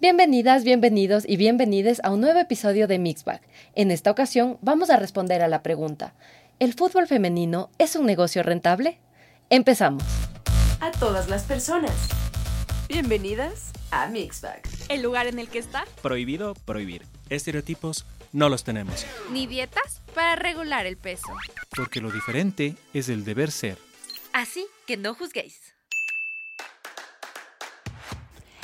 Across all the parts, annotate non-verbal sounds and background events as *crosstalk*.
Bienvenidas, bienvenidos y bienvenides a un nuevo episodio de Mixbag. En esta ocasión vamos a responder a la pregunta, ¿el fútbol femenino es un negocio rentable? Empezamos. A todas las personas. Bienvenidas a Mixbag. El lugar en el que está. Prohibido prohibir. Estereotipos no los tenemos. Ni dietas para regular el peso. Porque lo diferente es el deber ser. Así que no juzguéis.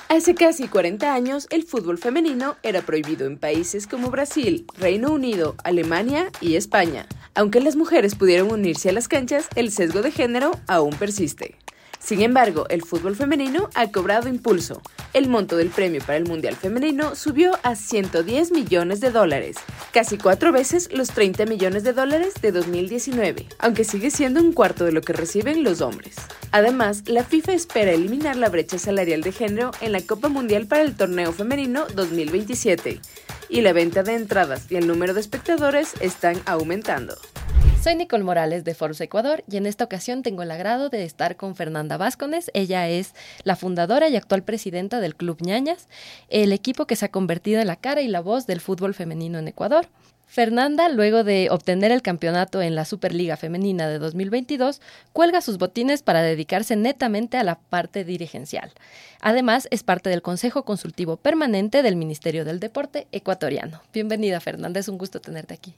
Hace casi 40 años, el fútbol femenino era prohibido en países como Brasil, Reino Unido, Alemania y España. Aunque las mujeres pudieron unirse a las canchas, el sesgo de género aún persiste. Sin embargo, el fútbol femenino ha cobrado impulso. El monto del premio para el Mundial Femenino subió a 110 millones de dólares, casi cuatro veces los 30 millones de dólares de 2019, aunque sigue siendo un cuarto de lo que reciben los hombres. Además, la FIFA espera eliminar la brecha salarial de género en la Copa Mundial para el Torneo Femenino 2027, y la venta de entradas y el número de espectadores están aumentando. Soy Nicole Morales de Forbes Ecuador y en esta ocasión tengo el agrado de estar con Fernanda Vázquez. Ella es la fundadora y actual presidenta del Club Ñañas, el equipo que se ha convertido en la cara y la voz del fútbol femenino en Ecuador. Fernanda, luego de obtener el campeonato en la Superliga Femenina de 2022, cuelga sus botines para dedicarse netamente a la parte dirigencial. Además, es parte del Consejo Consultivo Permanente del Ministerio del Deporte ecuatoriano. Bienvenida, Fernanda, es un gusto tenerte aquí.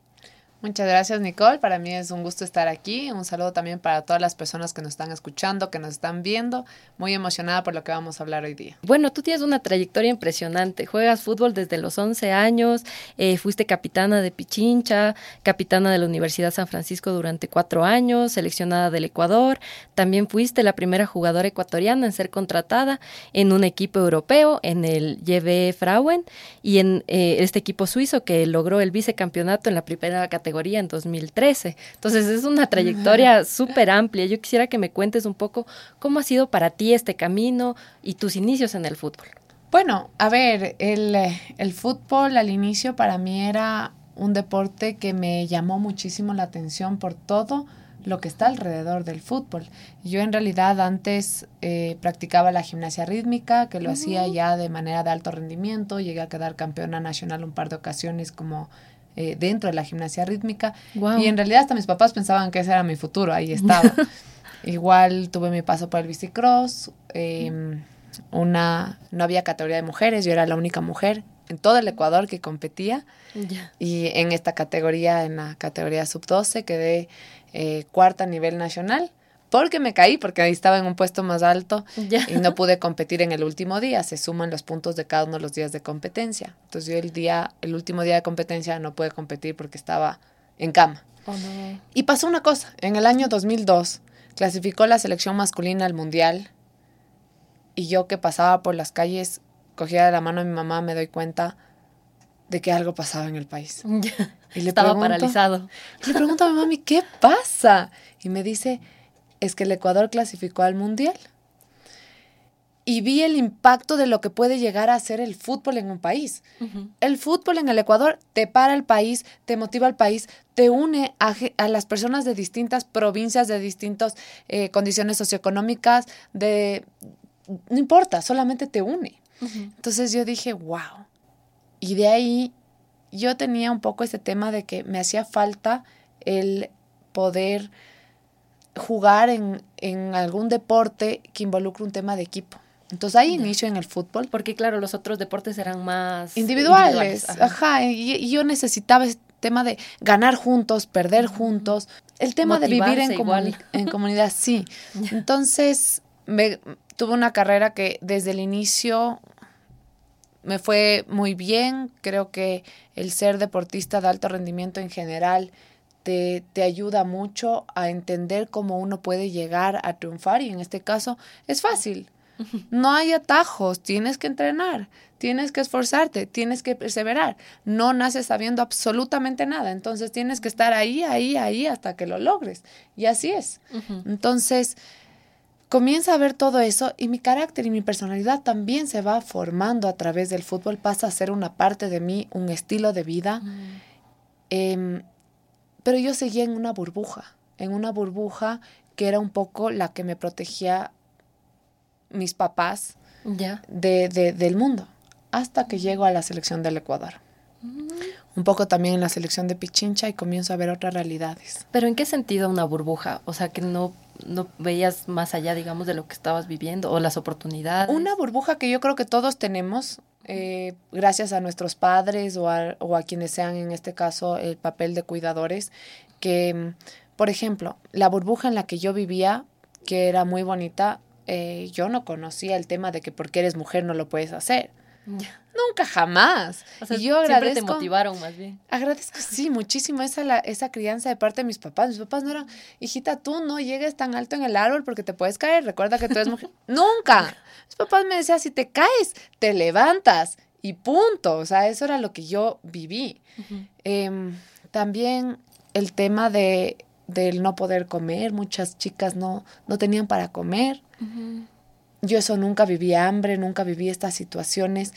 Muchas gracias Nicole, para mí es un gusto estar aquí, un saludo también para todas las personas que nos están escuchando, que nos están viendo, muy emocionada por lo que vamos a hablar hoy día. Bueno, tú tienes una trayectoria impresionante, juegas fútbol desde los 11 años, eh, fuiste capitana de Pichincha, capitana de la Universidad San Francisco durante cuatro años, seleccionada del Ecuador, también fuiste la primera jugadora ecuatoriana en ser contratada en un equipo europeo, en el JV Frauen, y en eh, este equipo suizo que logró el vicecampeonato en la primera categoría categoría en 2013. Entonces es una trayectoria súper amplia. Yo quisiera que me cuentes un poco cómo ha sido para ti este camino y tus inicios en el fútbol. Bueno, a ver, el, el fútbol al inicio para mí era un deporte que me llamó muchísimo la atención por todo lo que está alrededor del fútbol. Yo en realidad antes eh, practicaba la gimnasia rítmica, que lo hacía ya de manera de alto rendimiento, llegué a quedar campeona nacional un par de ocasiones como eh, dentro de la gimnasia rítmica. Y en realidad hasta mis papás pensaban que ese era mi futuro, ahí estaba. *laughs* Igual tuve mi paso por el bicicross, eh, una, no había categoría de mujeres, yo era la única mujer en todo el Ecuador que competía. Y en esta categoría, en la categoría sub-12, quedé eh, cuarta a nivel nacional porque me caí, porque ahí estaba en un puesto más alto y no pude competir en el último día. Se suman los puntos de cada uno de los días de competencia. Entonces yo el día, el último día de competencia no pude competir porque estaba en cama. Oh, y pasó una cosa, en el año 2002 clasificó la selección masculina al mundial y yo que pasaba por las calles, cogía de la mano a mi mamá, me doy cuenta de que algo pasaba en el país. *laughs* Y le Estaba paralizado. le pregunto a mi mami, ¿qué pasa? Y me dice, es que el Ecuador clasificó al Mundial. Y vi el impacto de lo que puede llegar a ser el fútbol en un país. El fútbol en el Ecuador te para el país, te motiva al país, te une a, las personas de distintas provincias, de distintas eh, condiciones socioeconómicas, de... No importa, solamente te une. Entonces yo dije, wow. Y de ahí yo tenía un poco ese tema de que me hacía falta el poder jugar en, en algún deporte que involucre un tema de equipo. Entonces ahí inicio en el fútbol. Porque claro, los otros deportes eran más individuales. Ajá, y, yo necesitaba ese tema de ganar juntos, perder juntos, el tema de vivir en, en *laughs* comunidad, sí. Entonces me, tuve una carrera que desde el inicio me fue muy bien. Creo que el ser deportista de alto rendimiento en general te, ayuda mucho a entender cómo uno puede llegar a triunfar y en este caso es fácil. No hay atajos, tienes que entrenar, tienes que esforzarte, tienes que perseverar. No naces sabiendo absolutamente nada, entonces tienes que estar ahí, ahí, ahí hasta que lo logres. Y así es. Entonces, comienza a ver todo eso y mi carácter y mi personalidad también se va formando a través del fútbol, pasa a ser una parte de mí, un estilo de vida. Em, pero yo seguía en una burbuja, en una burbuja que era un poco la que me protegía mis papás de, del mundo. hasta que llego a la selección del Ecuador. Un poco también en la selección de Pichincha y comienzo a ver otras realidades. ¿Pero en qué sentido una burbuja? O sea, que no, no veías más allá, digamos, de lo que estabas viviendo o las oportunidades. Una burbuja que yo creo que todos tenemos, eh, gracias a nuestros padres o a, o a quienes sean, en este caso, el papel de cuidadores, que, por ejemplo, la burbuja en la que yo vivía, que era muy bonita, eh, yo no conocía el tema de que porque eres mujer no lo puedes hacer. Nunca jamás. y yo agradezco. Siempre te motivaron más bien. Agradezco, sí, muchísimo esa, la, esa crianza de parte de mis papás. Mis papás no eran, hijita, tú no llegues tan alto en el árbol porque te puedes caer. Recuerda que tú eres mujer. *laughs* Nunca. Mis papás me decían, si te caes, te levantas y punto. O sea, eso era lo que yo viví. Em, también el tema de del no poder comer, muchas chicas no, no tenían para comer. Yo eso nunca viví hambre, nunca viví estas situaciones.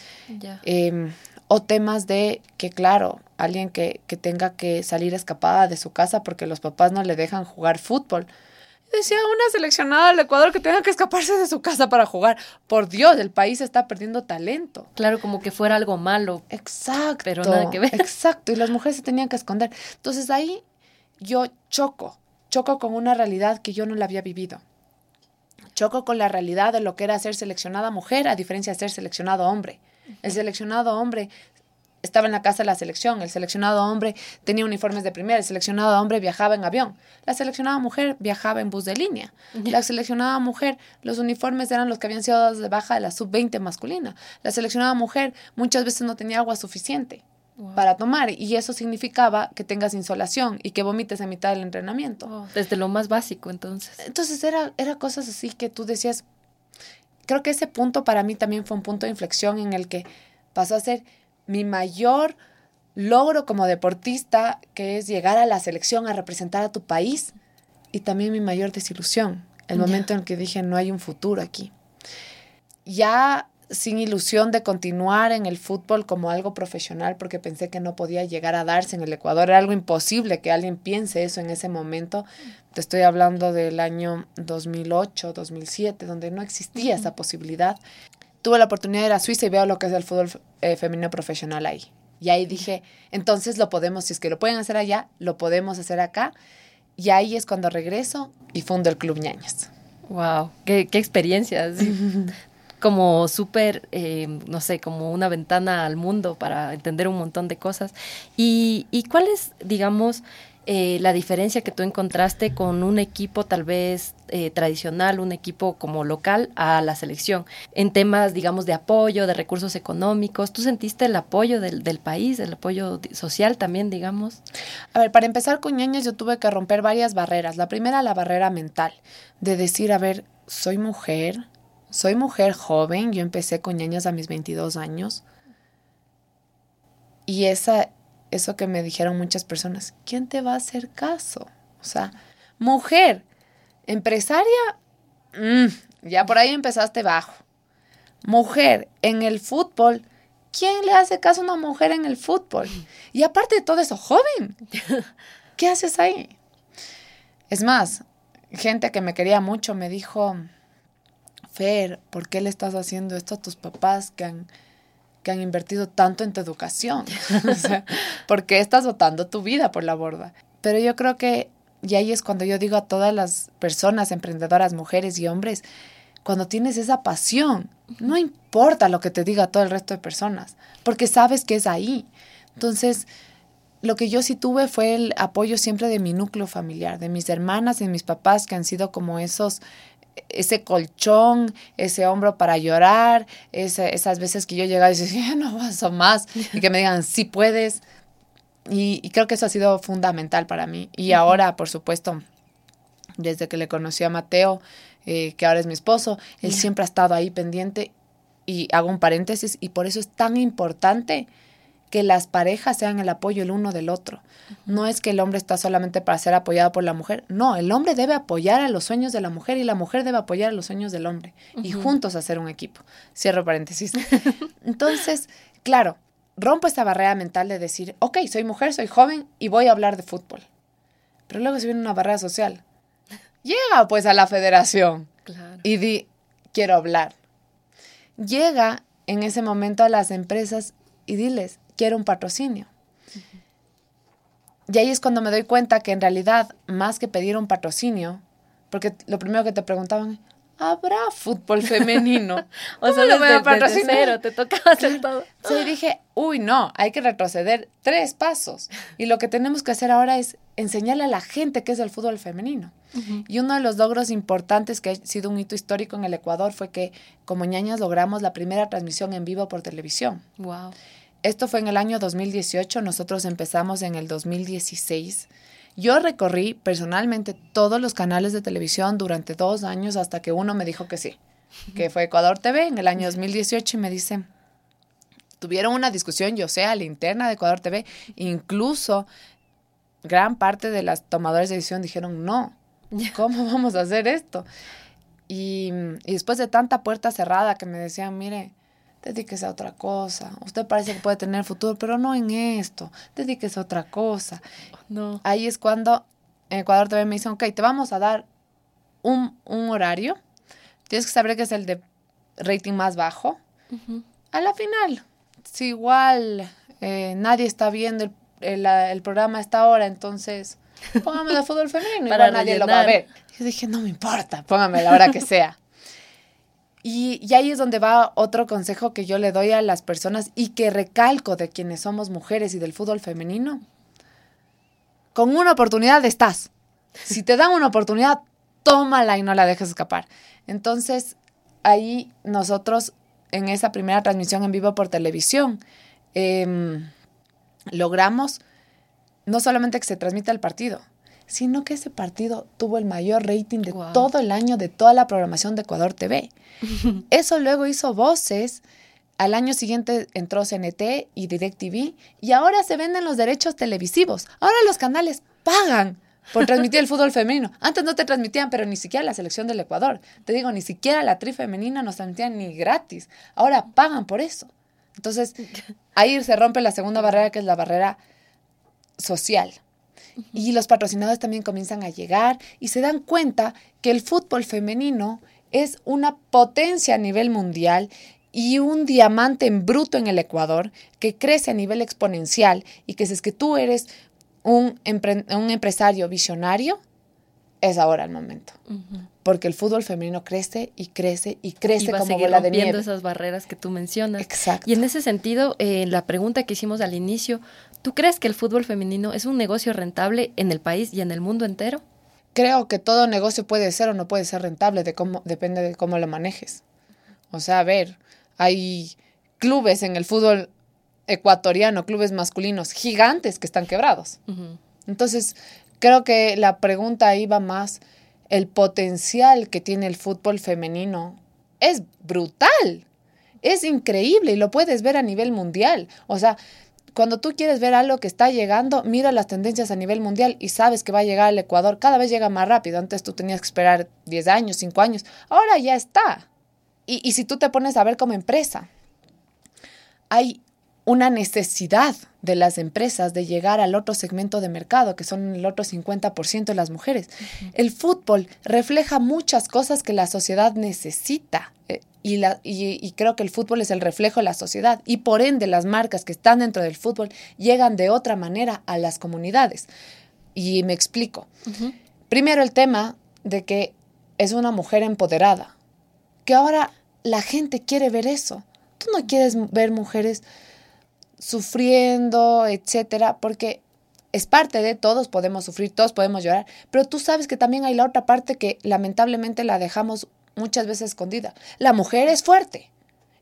Em, o temas de que, claro, alguien que, que, tenga que salir escapada de su casa porque los papás no le dejan jugar fútbol. Decía una seleccionada del Ecuador que tenga que escaparse de su casa para jugar. Por Dios, el país está perdiendo talento. Claro, como que fuera algo malo. Exacto. Pero nada que ver. Exacto. Y las mujeres se tenían que esconder. Entonces ahí yo choco, choco con una realidad que yo no la había vivido. Choco con la realidad de lo que era ser seleccionada mujer a diferencia de ser seleccionado hombre. El seleccionado hombre estaba en la casa de la selección, el seleccionado hombre tenía uniformes de primera, el seleccionado hombre viajaba en avión, la seleccionada mujer viajaba en bus de línea, la seleccionada mujer, los uniformes eran los que habían sido dados de baja de la sub-20 masculina, la seleccionada mujer muchas veces no tenía agua suficiente, para tomar y eso significaba que tengas insolación y que vomites en mitad del entrenamiento. Desde lo más básico entonces. Entonces era, era cosas así que tú decías, creo que ese punto para mí también fue un punto de inflexión en el que pasó a ser mi mayor logro como deportista, que es llegar a la selección a representar a tu país y también mi mayor desilusión, el momento en que dije no hay un futuro aquí. Ya sin ilusión de continuar en el fútbol como algo profesional porque pensé que no podía llegar a darse en el Ecuador. Era algo imposible que alguien piense eso en ese momento. Te estoy hablando del año 2008, 2007, donde no existía esa posibilidad. Tuve la oportunidad de ir a Suiza y veo lo que es el fútbol eh, femenino profesional ahí. Y ahí dije, entonces lo podemos, si es que lo pueden hacer allá, lo podemos hacer acá. Y ahí es cuando regreso y fundo el Club Ñañas. Wow, qué, qué experiencias *laughs* como súper, eh, no sé, como una ventana al mundo para entender un montón de cosas. ¿Y, y cuál es, digamos, eh, la diferencia que tú encontraste con un equipo tal vez eh, tradicional, un equipo como local a la selección, en temas, digamos, de apoyo, de recursos económicos? ¿Tú sentiste el apoyo del, del país, el apoyo social también, digamos? A ver, para empezar con yo tuve que romper varias barreras. La primera, la barrera mental, de decir, a ver, soy mujer, soy mujer joven, yo empecé con ñañas a mis 22 años. Y esa, eso que me dijeron muchas personas, ¿quién te va a hacer caso? O sea, mujer, empresaria, mm, ya por ahí empezaste bajo. Mujer, en el fútbol, ¿quién le hace caso a una mujer en el fútbol? Y aparte de todo eso, joven, ¿qué haces ahí? Es más, gente que me quería mucho me dijo, Fer, ¿por qué le estás haciendo esto a tus papás que han, que han invertido tanto en tu educación? *laughs* ¿Por qué estás botando tu vida por la borda? Pero yo creo que, y ahí es cuando yo digo a todas las personas, emprendedoras, mujeres y hombres, cuando tienes esa pasión, no importa lo que te diga todo el resto de personas, porque sabes que es ahí. Entonces, lo que yo sí tuve fue el apoyo siempre de mi núcleo familiar, de mis hermanas y de mis papás, que han sido como esos ese colchón, ese hombro para llorar, esas veces que yo llegaba y decía, *laughs* no paso más, y que me digan, sí puedes. Y, creo que eso ha sido fundamental para mí. Y ahora, por supuesto, desde que le conocí a Mateo, eh, que ahora es mi esposo, él siempre ha estado ahí pendiente. Y hago un paréntesis, y por eso es tan importante que las parejas sean el apoyo el uno del otro. No es que el hombre está solamente para ser apoyado por la mujer, no, el hombre debe apoyar a los sueños de la mujer y la mujer debe apoyar a los sueños del hombre y juntos hacer un equipo. Cierro paréntesis. *laughs* Entonces, claro, rompo esta barrera mental de decir, ok, soy mujer, soy joven y voy a hablar de fútbol. Pero luego se viene una barrera social. Llega pues a la federación y di, quiero hablar. Llega en ese momento a las empresas y diles, quiero un patrocinio. Y ahí es cuando me doy cuenta que en realidad, más que pedir un patrocinio, porque lo primero que te preguntaban, ¿habrá fútbol femenino? *laughs* o sea, desde, cero, te tocaba hacer *laughs* todo. Sí, dije, uy, no, hay que retroceder tres pasos. Y lo que tenemos que hacer ahora es enseñarle a la gente qué es el fútbol femenino. Y uno de los logros importantes que ha sido un hito histórico en el Ecuador fue que como ñañas logramos la primera transmisión en vivo por televisión. Wow. Esto fue en el año 2018, nosotros empezamos en el 2016. Yo recorrí personalmente todos los canales de televisión durante dos años hasta que uno me dijo que sí, que fue Ecuador TV en el año 2018 y me dice, tuvieron una discusión, yo sé, a la interna de Ecuador TV, incluso gran parte de las tomadores de decisión dijeron, no, ¿cómo vamos a hacer esto? Y, y después de tanta puerta cerrada que me decían, mire, dedíquese a otra cosa. Usted parece que puede tener futuro, pero no en esto. Dedíquese a otra cosa. No. Ahí es cuando en Ecuador también me dicen, ok, te vamos a dar un, horario. Tienes que saber que es el de rating más bajo. A la final, si igual eh, nadie está viendo el, el, programa a esta hora, entonces *laughs* póngame el fútbol femenino. Para nadie lo va a ver. Yo dije, no me importa, póngame la hora que sea. Y, ahí es donde va otro consejo que yo le doy a las personas y que recalco de quienes somos mujeres y del fútbol femenino. Con una oportunidad estás. Si te dan una oportunidad, tómala y no la dejes escapar. Entonces, ahí nosotros, en esa primera transmisión en vivo por televisión, em, logramos no solamente que se transmita el partido, sino que ese partido tuvo el mayor rating de todo el año de toda la programación de Ecuador TV. *laughs* Eso luego hizo voces. Al año siguiente entró CNT y DirecTV y ahora se venden los derechos televisivos. Ahora los canales pagan por transmitir el fútbol femenino. Antes no te transmitían, pero ni siquiera la selección del Ecuador. Te digo, ni siquiera la tri femenina nos transmitían ni gratis. Ahora pagan por eso. Entonces, *laughs* ahí se rompe la segunda barrera, que es la barrera social. Y los patrocinadores también comienzan a llegar y se dan cuenta que el fútbol femenino es una potencia a nivel mundial y un diamante en bruto en el Ecuador que crece a nivel exponencial y que si es que tú eres un, un empresario visionario, es ahora el momento. Porque el fútbol femenino crece y crece y crece como bola de nieve. esas barreras que tú mencionas. Exacto. Y en ese sentido, eh, la pregunta que hicimos al inicio, ¿tú crees que el fútbol femenino es un negocio rentable en el país y en el mundo entero? Creo que todo negocio puede ser o no puede ser rentable, de cómo, depende de cómo lo manejes. O sea, a ver, hay clubes en el fútbol ecuatoriano, clubes masculinos gigantes que están quebrados. Entonces, Creo que la pregunta iba más el potencial que tiene el fútbol femenino. Es brutal, es increíble y lo puedes ver a nivel mundial. O sea, cuando tú quieres ver algo que está llegando, mira las tendencias a nivel mundial y sabes que va a llegar al Ecuador. Cada vez llega más rápido. Antes tú tenías que esperar 10 años, 5 años. Ahora ya está. Y, y si tú te pones a ver como empresa, hay una necesidad de las empresas de llegar al otro segmento de mercado, que son el otro 50% de las mujeres. El fútbol refleja muchas cosas que la sociedad necesita. Eh, y, la, y, creo que el fútbol es el reflejo de la sociedad y por ende las marcas que están dentro del fútbol llegan de otra manera a las comunidades. Y me explico. Primero el tema de que es una mujer empoderada, que ahora la gente quiere ver eso. Tú no quieres ver mujeres sufriendo, etcétera, porque es parte de todos podemos sufrir, todos podemos llorar, pero tú sabes que también hay la otra parte que lamentablemente la dejamos muchas veces escondida. La mujer es fuerte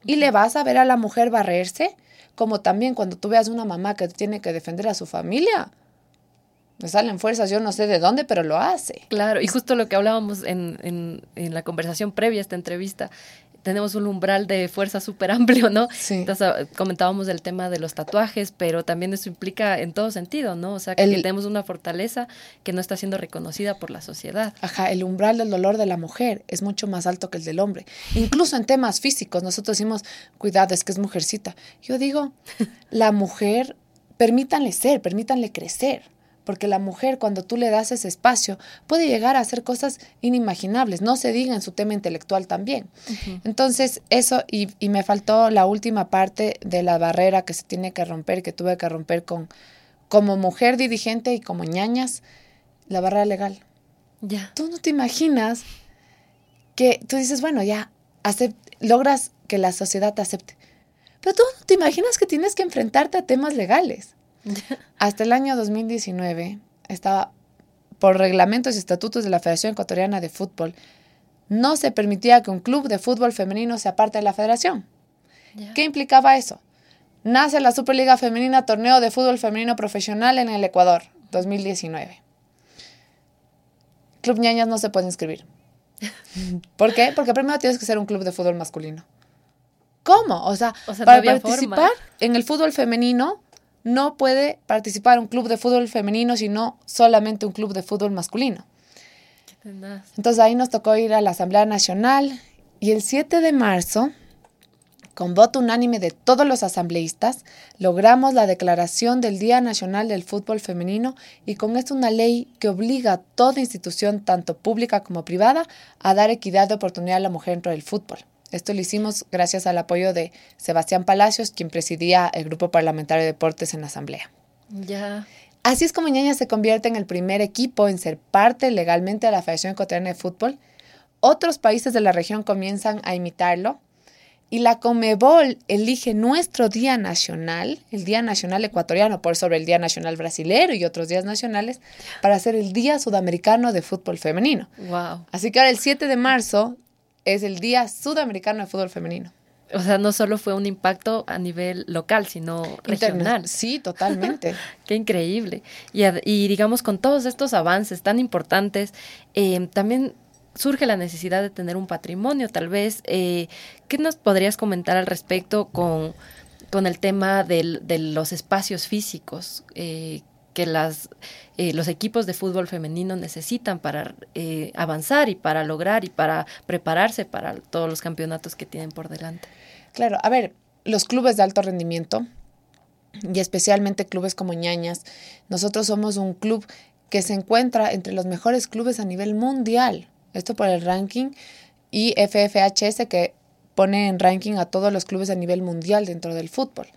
y le vas a ver a la mujer barrerse, como también cuando tú veas una mamá que tiene que defender a su familia. Le salen fuerzas, yo no sé de dónde, pero lo hace. Claro, y justo lo que hablábamos en, en la conversación previa a esta entrevista, tenemos un umbral de fuerza súper amplio, ¿no? Sí. Entonces ah, comentábamos del tema de los tatuajes, pero también eso implica en todo sentido, ¿no? O sea, que tenemos una fortaleza que no está siendo reconocida por la sociedad. Ajá, el umbral del dolor de la mujer es mucho más alto que el del hombre. Incluso en temas físicos, nosotros decimos, cuidado, es que es mujercita. Yo digo, *laughs* la mujer, permítanle ser, permítanle crecer porque la mujer cuando tú le das ese espacio puede llegar a hacer cosas inimaginables, no se diga en su tema intelectual también. Entonces, eso, y, y, me faltó la última parte de la barrera que se tiene que romper, que tuve que romper con, como mujer dirigente y como ñañas, la barrera legal. Ya. Tú no te imaginas que tú dices, bueno, ya, logras que la sociedad te acepte. Pero tú no te imaginas que tienes que enfrentarte a temas legales. *laughs* Hasta el año 2019 estaba, por reglamentos y estatutos de la Federación Ecuatoriana de Fútbol, no se permitía que un club de fútbol femenino sea parte de la federación. ¿Qué implicaba eso? Nace la Superliga Femenina Torneo de Fútbol Femenino Profesional en el Ecuador, 2019. Club Ñañas no se puede inscribir. *laughs* ¿Por qué? Porque primero tienes que ser un club de fútbol masculino. ¿Cómo? O sea, para participar en el fútbol femenino no puede participar un club de fútbol femenino, sino solamente un club de fútbol masculino. Entonces ahí nos tocó ir a la Asamblea Nacional y el 7 de marzo con voto unánime de todos los asambleístas, logramos la declaración del Día Nacional del Fútbol Femenino y con esto una ley que obliga a toda institución, tanto pública como privada, a dar equidad de oportunidad a la mujer dentro del fútbol. Esto lo hicimos gracias al apoyo de Sebastián Palacios, quien presidía el Grupo Parlamentario de Deportes en la Asamblea. Ya. Así es como Ñaña se convierte en el primer equipo en ser parte legalmente de la Federación Ecuatoriana de Fútbol. Otros países de la región comienzan a imitarlo y la Comebol elige nuestro Día Nacional, el Día Nacional Ecuatoriano, por sobre el Día Nacional Brasilero y otros días nacionales, para hacer el Día Sudamericano de Fútbol Femenino. Wow. Así que ahora el 7 de marzo es el Día Sudamericano de Fútbol Femenino. O sea, no solo fue un impacto a nivel local, sino regional. Sí, totalmente. *laughs* Qué increíble. Y, y, digamos, con todos estos avances tan importantes, eh, también surge la necesidad de tener un patrimonio, tal vez. Eh, ¿Qué nos podrías comentar al respecto con, con el tema del, de los espacios físicos eh, que las, eh, los equipos de fútbol femenino necesitan para avanzar y para lograr y para prepararse para todos los campeonatos que tienen por delante? Claro, a ver, los clubes de alto rendimiento y especialmente clubes como ñañas, nosotros somos un club que se encuentra entre los mejores clubes a nivel mundial. Esto por el ranking y FFHS que pone en ranking a todos los clubes a nivel mundial dentro del fútbol.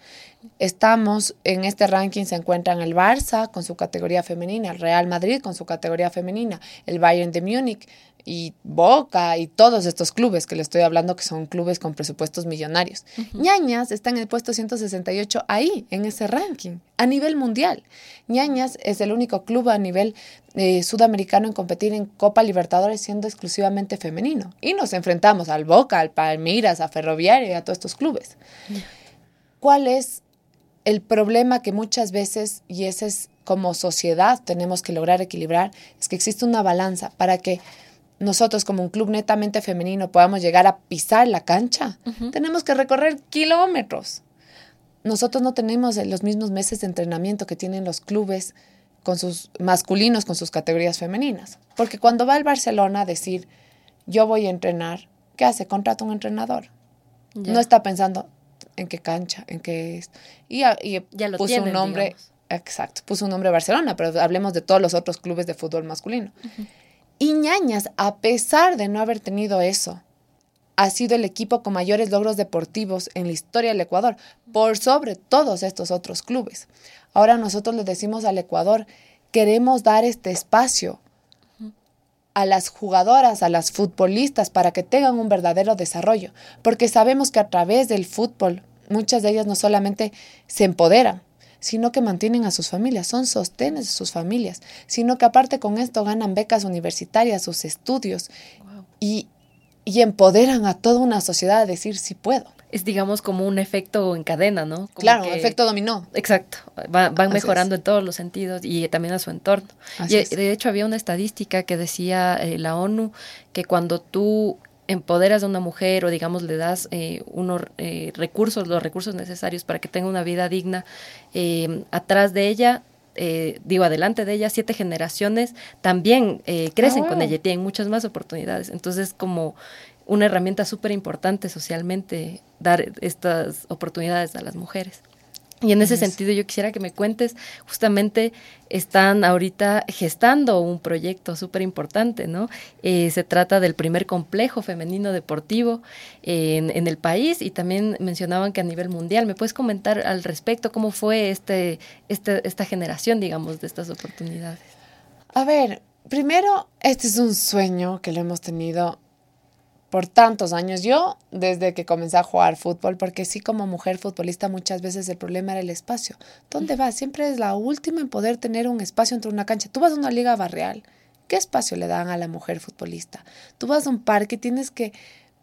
Estamos en este ranking se encuentran el Barça con su categoría femenina, el Real Madrid con su categoría femenina, el Bayern de Múnich, y Boca y todos estos clubes que le estoy hablando que son clubes con presupuestos millonarios. Ñañas está en el puesto 168 ahí, en ese ranking, a nivel mundial. Ñañas es el único club a nivel eh, sudamericano en competir en Copa Libertadores siendo exclusivamente femenino. Y nos enfrentamos al Boca, al Palmeiras, a Ferroviario y a todos estos clubes. ¿Cuál es el problema que muchas veces, y ese es como sociedad tenemos que lograr equilibrar, es que existe una balanza para que nosotros como un club netamente femenino podamos llegar a pisar la cancha, tenemos que recorrer kilómetros. Nosotros no tenemos los mismos meses de entrenamiento que tienen los clubes con sus masculinos con sus categorías femeninas. Porque cuando va el Barcelona a decir, yo voy a entrenar, ¿qué hace? Contrata un entrenador. No está pensando en qué cancha, en qué es. Y, ya puso un nombre, exacto, puso un nombre Barcelona, pero hablemos de todos los otros clubes de fútbol masculino. Y a pesar de no haber tenido eso, ha sido el equipo con mayores logros deportivos en la historia del Ecuador, por sobre todos estos otros clubes. Ahora nosotros le decimos al Ecuador, queremos dar este espacio a las jugadoras, a las futbolistas, para que tengan un verdadero desarrollo, porque sabemos que a través del fútbol muchas de ellas no solamente se empoderan, sino que mantienen a sus familias, son sostenes de sus familias, sino que aparte con esto ganan becas universitarias, sus estudios y, y empoderan a toda una sociedad a decir si puedo es digamos como un efecto en cadena, ¿no? claro, un efecto dominó. Exacto, van mejorando en todos los sentidos y también a su entorno. y de hecho había una estadística que decía eh, la ONU que cuando tú empoderas a una mujer o digamos le das eh, unos eh, recursos, los recursos necesarios para que tenga una vida digna, eh, atrás de ella, digo, adelante de ella, siete generaciones también crecen con ah. ella, tienen muchas más oportunidades. Entonces, como una herramienta súper importante socialmente dar estas oportunidades a las mujeres. Y en ese sentido yo quisiera que me cuentes, justamente están ahorita gestando un proyecto súper importante, ¿no? Eh, se trata del primer complejo femenino deportivo en, en, el país y también mencionaban que a nivel mundial. ¿Me puedes comentar al respecto cómo fue este, este, esta generación, digamos, de estas oportunidades? A ver, primero, este es un sueño que lo hemos tenido por tantos años. Yo, desde que comencé a jugar fútbol, porque sí como mujer futbolista muchas veces el problema era el espacio. ¿Dónde vas? Siempre es la última en poder tener un espacio entre una cancha. Tú vas a una liga barrial. ¿Qué espacio le dan a la mujer futbolista? Tú vas a un parque y tienes que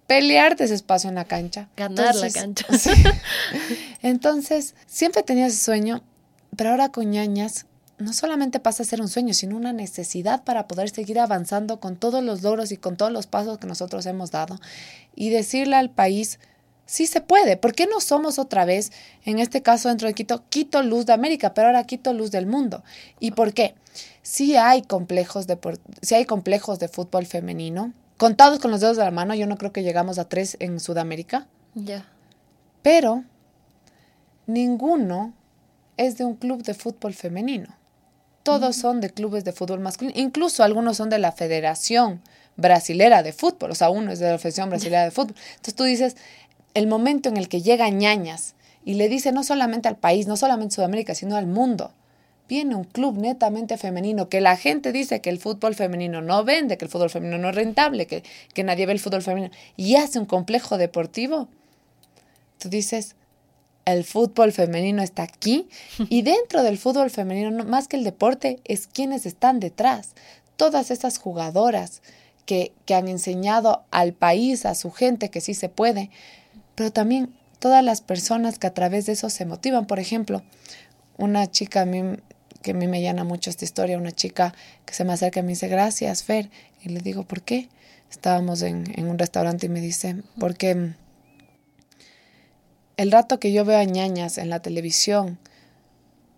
pelearte ese espacio en la cancha. Ganar la cancha. *laughs* Entonces, siempre tenía ese sueño, pero ahora con ñañas no solamente pasa a ser un sueño, sino una necesidad para poder seguir avanzando con todos los logros y con todos los pasos que nosotros hemos dado y decirle al país, sí se puede, ¿por qué no somos otra vez, en este caso dentro de Quito, Quito Luz de América, pero ahora Quito Luz del mundo? ¿Y por qué? Sí hay complejos de, sí hay complejos de fútbol femenino, contados con los dedos de la mano, yo no creo que llegamos a tres en Sudamérica. Ya. Pero ninguno es de un club de fútbol femenino todos son de clubes de fútbol masculino, incluso algunos son de la Federación Brasilera de Fútbol, o sea, uno es de la Federación Brasilera de Fútbol. Entonces tú dices, el momento en el que llega ñañas y le dice no solamente al país, no solamente Sudamérica, sino al mundo, viene un club netamente femenino, que la gente dice que el fútbol femenino no vende, que el fútbol femenino no es rentable, que, que nadie ve el fútbol femenino, y hace un complejo deportivo, tú dices, el fútbol femenino está aquí *laughs* y dentro del fútbol femenino, más que el deporte, es quienes están detrás. Todas esas jugadoras que, que han enseñado al país, a su gente que sí se puede, pero también todas las personas que a través de eso se motivan. Por ejemplo, una chica a mí, que a mí me llena mucho esta historia, una chica que se me acerca y me dice, gracias, Fer. Y le digo, ¿por qué? Estábamos en, en un restaurante y me dice, porque el rato que yo veo a ñañas en la televisión,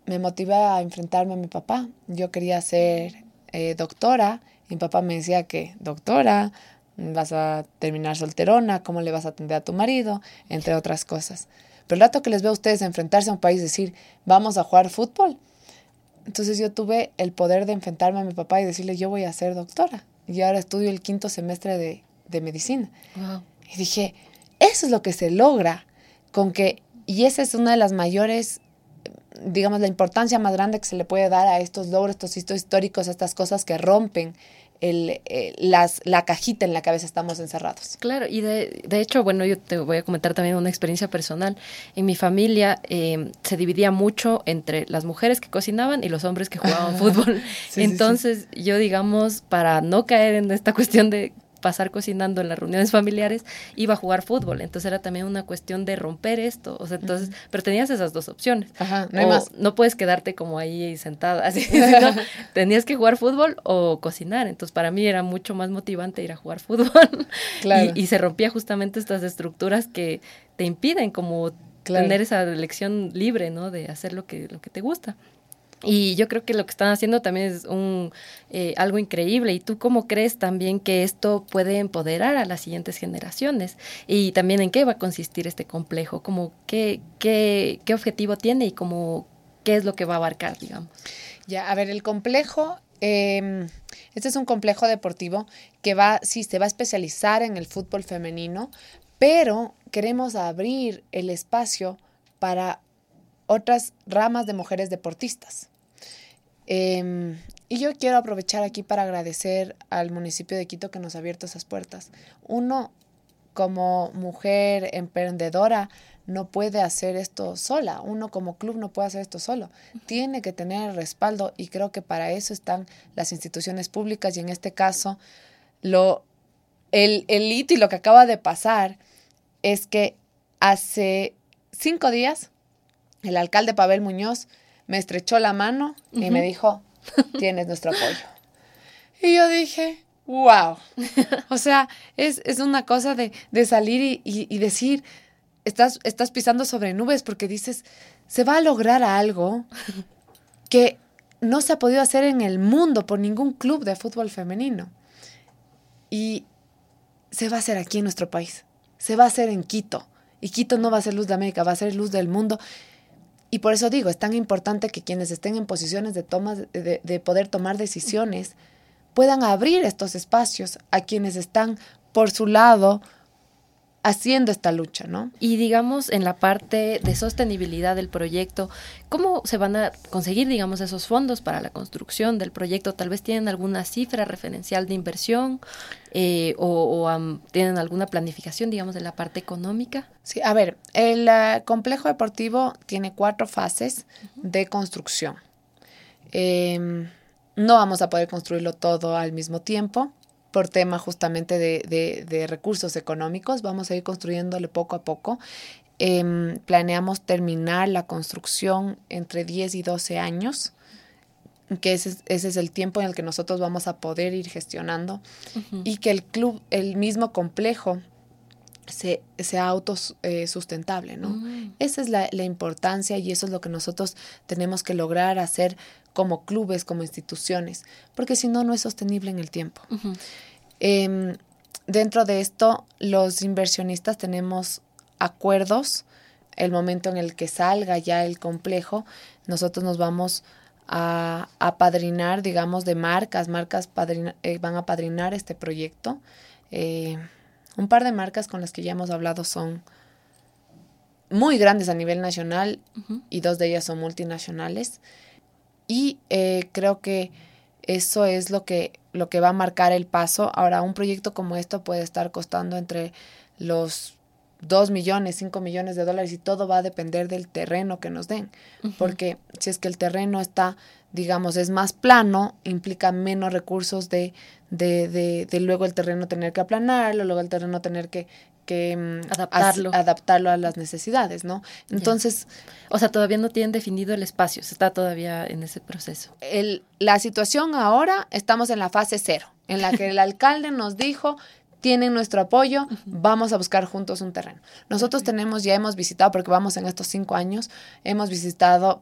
me motiva a enfrentarme a mi papá. Yo quería ser eh, doctora y mi papá me decía que, doctora, vas a terminar solterona, cómo le vas a atender a tu marido, entre otras cosas. Pero el rato que les veo a ustedes enfrentarse a un país, decir, vamos a jugar fútbol. Entonces yo tuve el poder de enfrentarme a mi papá y decirle, yo voy a ser doctora. Y ahora estudio el quinto semestre de, de medicina. Y dije, eso es lo que se logra con que, y esa es una de las mayores, digamos, la importancia más grande que se le puede dar a estos logros, estos hitos históricos, estas cosas que rompen el, eh, las, la cajita en la que a veces estamos encerrados. Claro, y de, de, hecho, bueno, yo te voy a comentar también una experiencia personal. En mi familia eh, se dividía mucho entre las mujeres que cocinaban y los hombres que jugaban *laughs* fútbol. Entonces, yo, digamos, para no caer en esta cuestión de pasar cocinando en las reuniones familiares, iba a jugar fútbol. Entonces era también una cuestión de romper esto. O sea, entonces, pero tenías esas dos opciones. Ajá, no hay más. No puedes quedarte como ahí sentada, así. *laughs* *laughs* tenías que jugar fútbol o cocinar. Entonces, para mí era mucho más motivante ir a jugar fútbol. *laughs* Claro. y, se rompía justamente estas estructuras que te impiden como tener esa elección libre, ¿no? De hacer lo que, lo que te gusta. Y yo creo que lo que están haciendo también es un, eh, algo increíble. ¿Y tú cómo crees también que esto puede empoderar a las siguientes generaciones? Y también en qué va a consistir este complejo, como qué, qué, qué objetivo tiene y como qué es lo que va a abarcar, digamos. Ya, a ver, el complejo, eh, este es un complejo deportivo que va, sí, se va a especializar en el fútbol femenino, pero queremos abrir el espacio para otras ramas de mujeres deportistas. Em, y yo quiero aprovechar aquí para agradecer al municipio de Quito que nos ha abierto esas puertas. Uno, como mujer emprendedora, no puede hacer esto sola. Uno como club no puede hacer esto solo. Tiene que tener respaldo y creo que para eso están las instituciones públicas y en este caso lo, el, el hito y lo que acaba de pasar es que hace cinco días el alcalde Pavel Muñoz me estrechó la mano y me dijo, *laughs* tienes nuestro apoyo. Y yo dije, wow. *laughs* O sea, es, una cosa de, salir y, decir, estás, estás pisando sobre nubes porque dices, se va a lograr algo *laughs* que no se ha podido hacer en el mundo por ningún club de fútbol femenino. Y se va a hacer aquí en nuestro país. Se va a hacer en Quito. Y Quito no va a ser luz de América, va a ser luz del mundo. Y por eso digo, es tan importante que quienes estén en posiciones de, toma, de, de poder tomar decisiones puedan abrir estos espacios a quienes están por su lado haciendo esta lucha, ¿no? Y digamos, en la parte de sostenibilidad del proyecto, ¿cómo se van a conseguir, digamos, esos fondos para la construcción del proyecto? Tal vez tienen alguna cifra referencial de inversión eh, o, tienen alguna planificación, digamos, de la parte económica. Sí, a ver, el eh, complejo deportivo tiene cuatro fases de construcción. Em, no vamos a poder construirlo todo al mismo tiempo por tema justamente de, recursos económicos. Vamos a ir construyéndole poco a poco. Em, planeamos terminar la construcción entre 10 y 12 años, que ese, es el tiempo en el que nosotros vamos a poder ir gestionando y que el club, el mismo complejo, se, sea autosustentable, ¿no? Mm. Esa es la, la, importancia y eso es lo que nosotros tenemos que lograr hacer como clubes, como instituciones, porque si no, no es sostenible en el tiempo. Em, dentro de esto, los inversionistas tenemos acuerdos. El momento en el que salga ya el complejo, nosotros nos vamos a, padrinar, digamos, de marcas. Marcas eh, van a padrinar este proyecto. Eh, un par de marcas con las que ya hemos hablado son muy grandes a nivel nacional y dos de ellas son multinacionales. Y eh, creo que eso es lo que, lo que va a marcar el paso. Ahora, un proyecto como esto puede estar costando entre los 2 millones, 5 millones de dólares y todo va a depender del terreno que nos den. Porque si es que el terreno está, digamos, es más plano, implica menos recursos de, de, de, de luego el terreno tener que aplanarlo, luego el terreno tener que, que mm, adaptarlo. adaptarlo a las necesidades, ¿no? Entonces... O sea, todavía no tienen definido el espacio, se está todavía en ese proceso. El, la situación ahora, estamos en la fase cero, en la que el *laughs* alcalde nos dijo, tienen nuestro apoyo, vamos a buscar juntos un terreno. Nosotros tenemos, ya hemos visitado, porque vamos en estos cinco años, hemos visitado,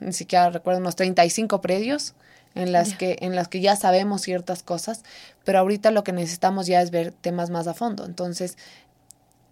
ni siquiera recuerdo, unos 35 predios en las que en las que ya sabemos ciertas cosas, pero ahorita lo que necesitamos ya es ver temas más a fondo. Entonces,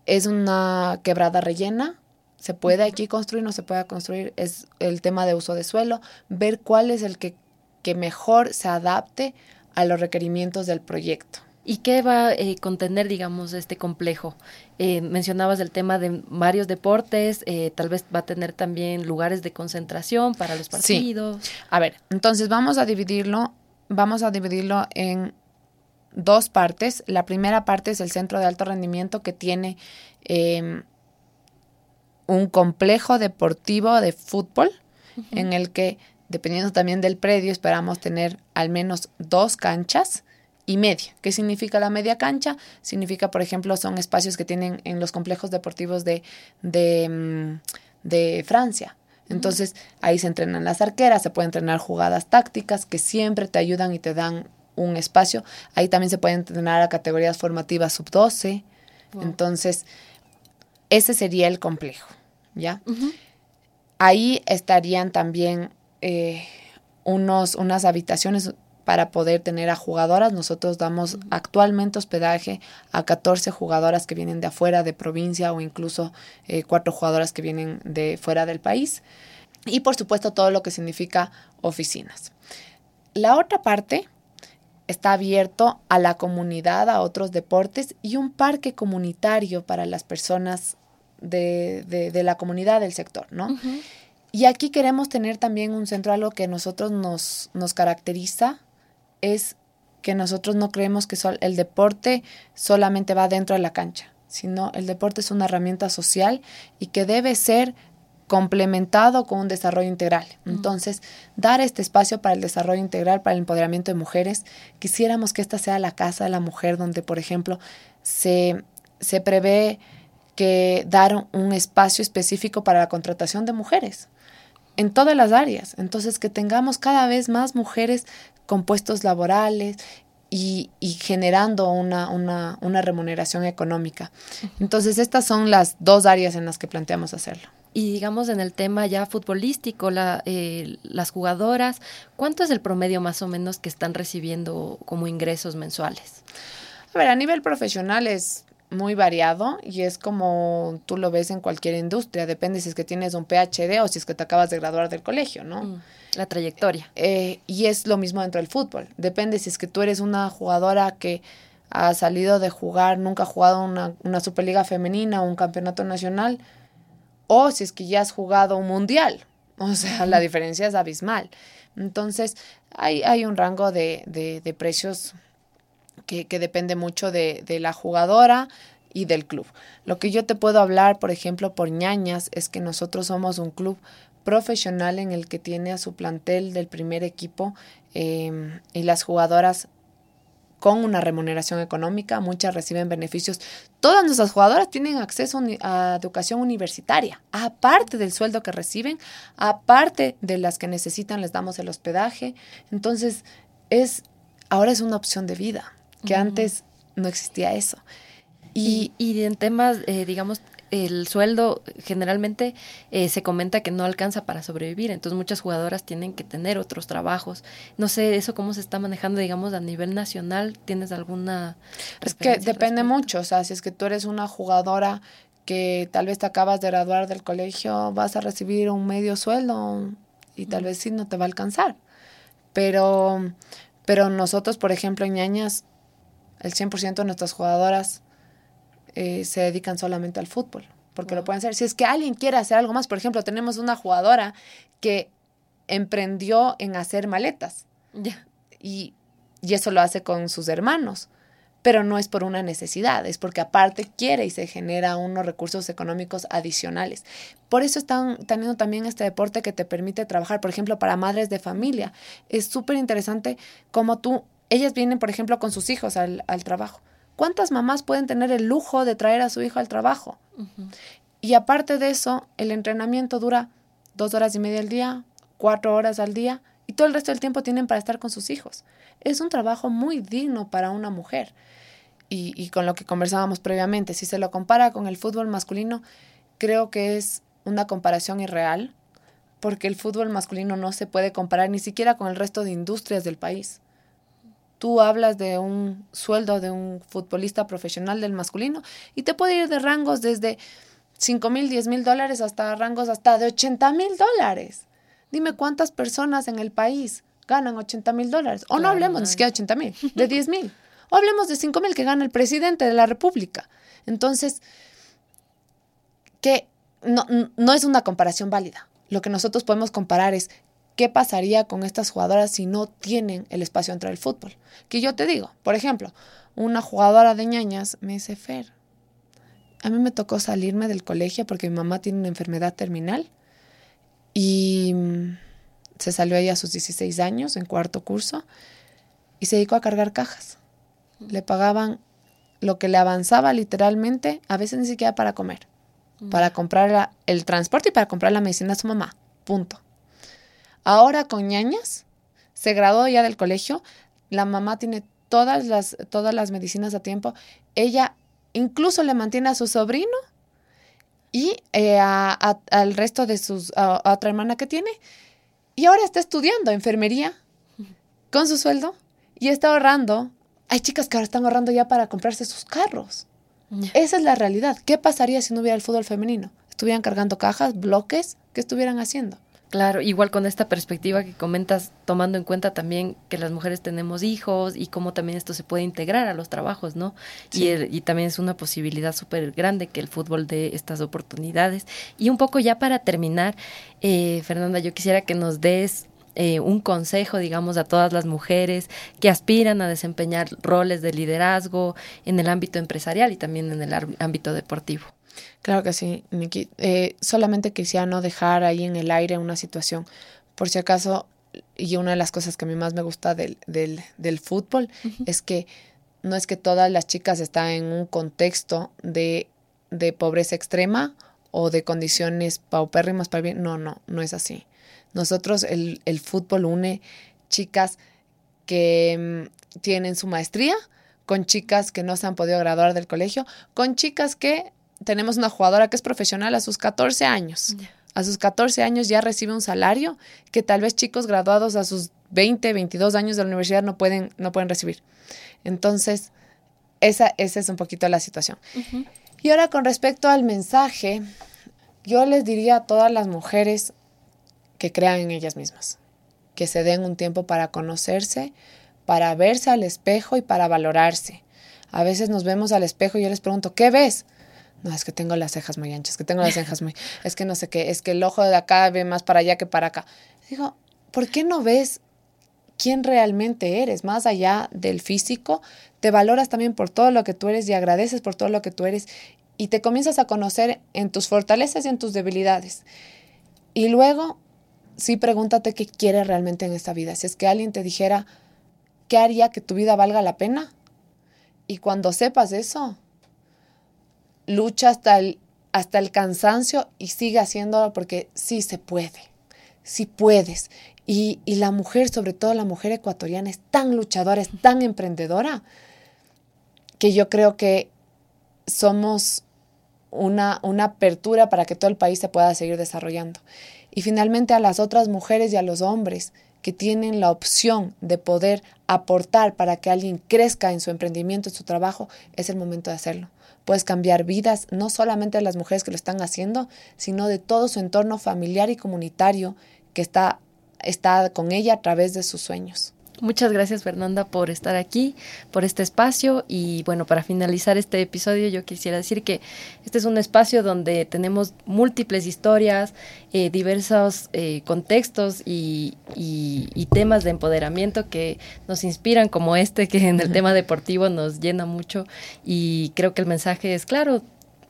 es una quebrada rellena, se puede aquí construir, no se puede construir, es el tema de uso de suelo, ver cuál es el que, que mejor se adapte a los requerimientos del proyecto. ¿Y qué va a eh, contener, digamos, este complejo? Eh, mencionabas el tema de varios deportes, eh, tal vez va a tener también lugares de concentración para los partidos. A ver, entonces vamos a dividirlo, vamos a dividirlo en dos partes. La primera parte es el centro de alto rendimiento que tiene em, un complejo deportivo de fútbol en el que, dependiendo también del predio, esperamos tener al menos dos canchas y media. ¿Qué significa la media cancha? Significa, por ejemplo, son espacios que tienen en los complejos deportivos de, de, mm, de Francia. Entonces ahí se entrenan las arqueras, se pueden entrenar jugadas tácticas que siempre te ayudan y te dan un espacio. Ahí también se pueden entrenar a categorías formativas sub-12. Entonces, ese sería el complejo, ¿ya? Ahí estarían también eh, unos, unas habitaciones para poder tener a jugadoras. Nosotros damos actualmente hospedaje a 14 jugadoras que vienen de afuera de provincia o incluso eh, cuatro jugadoras que vienen de fuera del país. Y por supuesto todo lo que significa oficinas. La otra parte está abierto a la comunidad, a otros deportes y un parque comunitario para las personas de, de, la comunidad del sector, ¿no? Y aquí queremos tener también un centro, algo que nosotros nos, nos caracteriza es que nosotros no creemos que el deporte solamente va dentro de la cancha, sino el deporte es una herramienta social y que debe ser complementado con un desarrollo integral. Entonces, dar este espacio para el desarrollo integral, para el empoderamiento de mujeres, quisiéramos que esta sea la casa de la mujer donde, por ejemplo, se, se prevé que dar un espacio específico para la contratación de mujeres en todas las áreas. Entonces, que tengamos cada vez más mujeres con puestos laborales y, generando una, una, una, remuneración económica. Entonces, estas son las dos áreas en las que planteamos hacerlo. Y digamos en el tema ya futbolístico, la, eh, las jugadoras, ¿cuánto es el promedio más o menos que están recibiendo como ingresos mensuales? A ver, a nivel profesional es muy variado y es como tú lo ves en cualquier industria, depende si es que tienes un PhD o si es que te acabas de graduar del colegio, ¿no? Mm, la trayectoria. Eh, y es lo mismo dentro del fútbol, depende si es que tú eres una jugadora que ha salido de jugar, nunca ha jugado una, una Superliga femenina o un campeonato nacional, o si es que ya has jugado un mundial, *laughs* o sea, la diferencia es abismal. Entonces, hay, hay un rango de, de, precios que, depende mucho de, la jugadora y del club. Lo que yo te puedo hablar, por ejemplo, por ñañas, es que nosotros somos un club profesional en el que tiene a su plantel del primer equipo eh, y las jugadoras con una remuneración económica, muchas reciben beneficios. Todas nuestras jugadoras tienen acceso a educación universitaria, aparte del sueldo que reciben, aparte de las que necesitan, les damos el hospedaje. Entonces, es ahora es una opción de vida, que antes no existía eso. Y, y, en temas, eh, digamos, el sueldo generalmente eh, se comenta que no alcanza para sobrevivir, entonces muchas jugadoras tienen que tener otros trabajos. No sé, eso cómo se está manejando, digamos, a nivel nacional, ¿tienes alguna... Es que depende mucho, o sea, si es que tú eres una jugadora que tal vez te acabas de graduar del colegio, vas a recibir un medio sueldo y tal vez sí no te va a alcanzar. Pero, pero nosotros, por ejemplo, en ñañas, el 100% de nuestras jugadoras eh, se dedican solamente al fútbol, porque lo pueden hacer. Si es que alguien quiere hacer algo más, por ejemplo, tenemos una jugadora que emprendió en hacer maletas y, y eso lo hace con sus hermanos pero no es por una necesidad, es porque aparte quiere y se genera unos recursos económicos adicionales. Por eso están teniendo también este deporte que te permite trabajar, por ejemplo, para madres de familia. Es súper interesante cómo tú, ellas vienen, por ejemplo, con sus hijos al, al trabajo ¿Cuántas mamás pueden tener el lujo de traer a su hijo al trabajo? Y aparte de eso, el entrenamiento dura dos horas y media al día, cuatro horas al día, y todo el resto del tiempo tienen para estar con sus hijos. Es un trabajo muy digno para una mujer. Y, y con lo que conversábamos previamente, si se lo compara con el fútbol masculino, creo que es una comparación irreal, porque el fútbol masculino no se puede comparar ni siquiera con el resto de industrias del país tú hablas de un sueldo de un futbolista profesional del masculino y te puede ir de rangos desde 5 mil, 10 mil dólares hasta rangos hasta de 80 mil dólares. Dime cuántas personas en el país ganan 80 mil dólares. O no hablemos ni siquiera de 80 mil, de 10 mil. O hablemos de 5 mil que gana el presidente de la República. Entonces, que no, no es una comparación válida. Lo que nosotros podemos comparar es ¿Qué pasaría con estas jugadoras si no tienen el espacio entre el fútbol? Que yo te digo, por ejemplo, una jugadora de ñañas me dice, Fer, a mí me tocó salirme del colegio porque mi mamá tiene una enfermedad terminal y mm, se salió ella a sus 16 años en cuarto curso y se dedicó a cargar cajas. Le pagaban lo que le avanzaba literalmente, a veces ni siquiera para comer, para comprar el transporte y para comprar la medicina a su mamá. Punto. Ahora con ñañas, se graduó ya del colegio, la mamá tiene todas las, todas las medicinas a tiempo, ella incluso le mantiene a su sobrino y eh, al resto de sus, a, otra hermana que tiene, y ahora está estudiando enfermería con su sueldo y está ahorrando. Hay chicas que ahora están ahorrando ya para comprarse sus carros. Esa es la realidad. ¿Qué pasaría si no hubiera el fútbol femenino? ¿Estuvieran cargando cajas, bloques? ¿Qué estuvieran haciendo? Claro, igual con esta perspectiva que comentas, tomando en cuenta también que las mujeres tenemos hijos y cómo también esto se puede integrar a los trabajos, ¿no? Y, y también es una posibilidad súper grande que el fútbol dé estas oportunidades. Y un poco ya para terminar, eh, Fernanda, yo quisiera que nos des eh, un consejo, digamos, a todas las mujeres que aspiran a desempeñar roles de liderazgo en el ámbito empresarial y también en el ámbito deportivo. Claro que sí, Nikki. Eh, solamente quisiera no dejar ahí en el aire una situación. Por si acaso, y una de las cosas que a mí más me gusta del, del, del fútbol es que no es que todas las chicas están en un contexto de, de pobreza extrema o de condiciones paupérrimas para bien. No, no, no es así. Nosotros, el, el fútbol une chicas que mm, tienen su maestría con chicas que no se han podido graduar del colegio, con chicas que tenemos una jugadora que es profesional a sus 14 años. A sus 14 años ya recibe un salario que tal vez chicos graduados a sus 20, 22 años de la universidad no pueden, no pueden recibir. Entonces, esa, esa es un poquito la situación. Y ahora con respecto al mensaje, yo les diría a todas las mujeres que crean en ellas mismas, que se den un tiempo para conocerse, para verse al espejo y para valorarse. A veces nos vemos al espejo y yo les pregunto, ¿qué ves? No, es que tengo las cejas muy anchas, que tengo las cejas muy... Es que no sé qué, es que el ojo de acá ve más para allá que para acá. Digo, ¿por qué no ves quién realmente eres? Más allá del físico, te valoras también por todo lo que tú eres y agradeces por todo lo que tú eres y te comienzas a conocer en tus fortalezas y en tus debilidades. Y luego, sí pregúntate qué quieres realmente en esta vida. Si es que alguien te dijera, ¿qué haría que tu vida valga la pena? Y cuando sepas eso, lucha hasta el, hasta el cansancio y sigue haciéndolo porque sí se puede, sí puedes. Y, y, la mujer, sobre todo la mujer ecuatoriana, es tan luchadora, es tan emprendedora, que yo creo que somos una, una apertura para que todo el país se pueda seguir desarrollando. Y finalmente a las otras mujeres y a los hombres que tienen la opción de poder aportar para que alguien crezca en su emprendimiento, en su trabajo, es el momento de hacerlo. Puedes cambiar vidas, no solamente de las mujeres que lo están haciendo, sino de todo su entorno familiar y comunitario que está, está con ella a través de sus sueños. Muchas gracias Fernanda por estar aquí, por este espacio. Y bueno, para finalizar este episodio yo quisiera decir que este es un espacio donde tenemos múltiples historias, eh, diversos eh, contextos y, y, temas de empoderamiento que nos inspiran como este que en el tema deportivo nos llena mucho. Y creo que el mensaje es claro,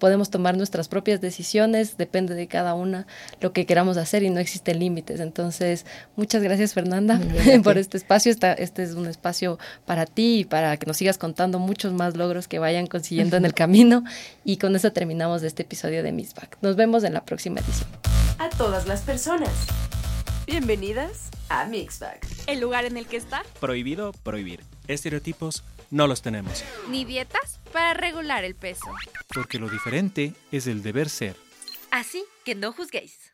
podemos tomar nuestras propias decisiones, depende de cada una lo que queramos hacer y no existen límites. Entonces, muchas gracias Fernanda *laughs* por este espacio. este es un espacio para ti y para que nos sigas contando muchos más logros que vayan consiguiendo en el *laughs* camino. Y con eso terminamos este episodio de Miss Back. Nos vemos en la próxima edición. A todas las personas. Bienvenidas a Mixbag. El lugar en el que está prohibido prohibir. Estereotipos no los tenemos. Ni dietas para regular el peso. Porque lo diferente es el deber ser. Así que no juzguéis.